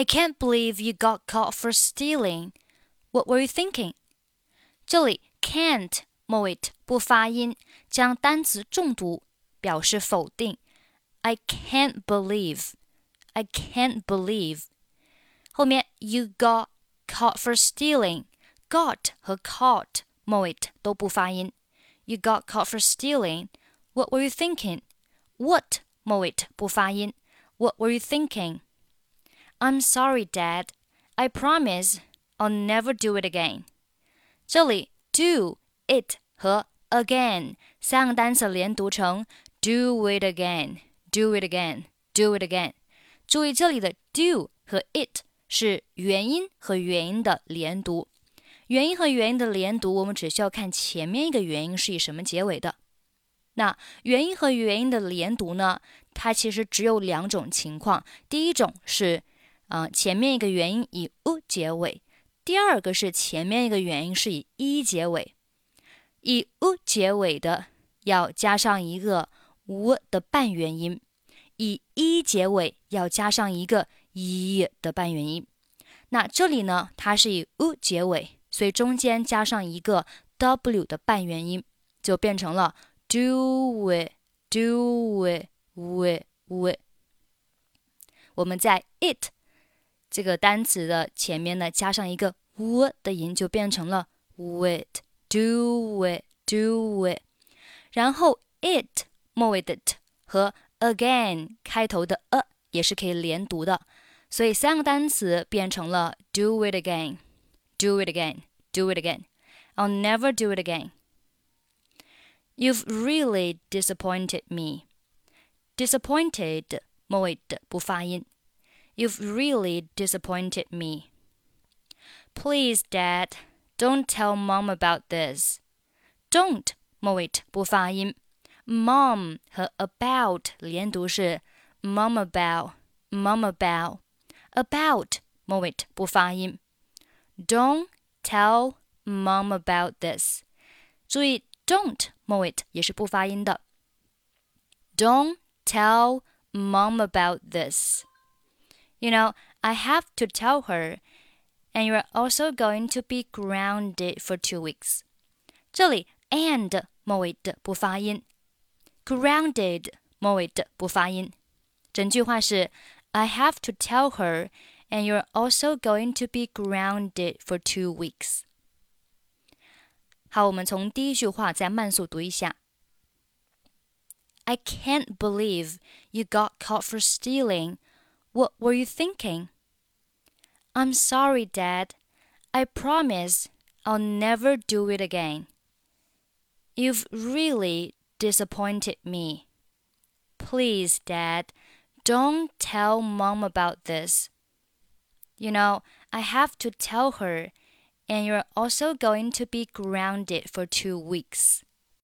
I can't believe you got caught for stealing. What were you thinking? 这里 can't 末尾不发音，将单词重读，表示否定。I can't believe. I can't believe. 后面 you got caught for stealing. got 和 caught 末尾都不发音。You got caught for stealing. What were you thinking? What 末尾不发音。What were you thinking? I'm sorry, Dad. I promise I'll never do it again. 这里 do it 和 again 三个单词连读成 do it again, do it again, do it again。注意这里的 do 和 it 是元音和元音的连读。元音和元音的连读，我们只需要看前面一个元音是以什么结尾的。那元音和元音的连读呢？它其实只有两种情况。第一种是，呃，前面一个元音以 u 结尾；第二个是前面一个元音是以一结尾。以 u 结尾的要加上一个 u 的半元音，以一结尾要加上一个一的半元音。那这里呢，它是以 u 结尾。所以中间加上一个 w 的半元音，就变成了 do it do it we we。我们在 it 这个单词的前面呢，加上一个 w 的音，就变成了 it do it do it。然后 it 末尾的 t 和 again 开头的 a 也是可以连读的，所以三个单词变成了 do it again。Do it again. Do it again. I'll never do it again. You've really disappointed me. Disappointed 末尾的不发音。 You've really disappointed me. Please, Dad, don't tell Mom about this. Don't 末尾不发音。Mom 和 about 连读是 mom about, mom about, about 末尾不发音。don't tell mom about this。注意，don't 末尾也是不发音的。Don't tell mom about this. You know, I have to tell her, and you're also going to be grounded for two weeks. 这里 and 末尾的不发音，grounded 末尾的不发音。整句话是 I have to tell her and you're also going to be grounded for two weeks. 好，我们从第一句话再慢速读一下。I can't believe you got caught for stealing. what were you thinking? I'm sorry, Dad. I promise I'll never do it again. You've really disappointed me. Please, Dad, don't tell Mom about this. You know, I have to tell her, and you're also going to be grounded for two weeks.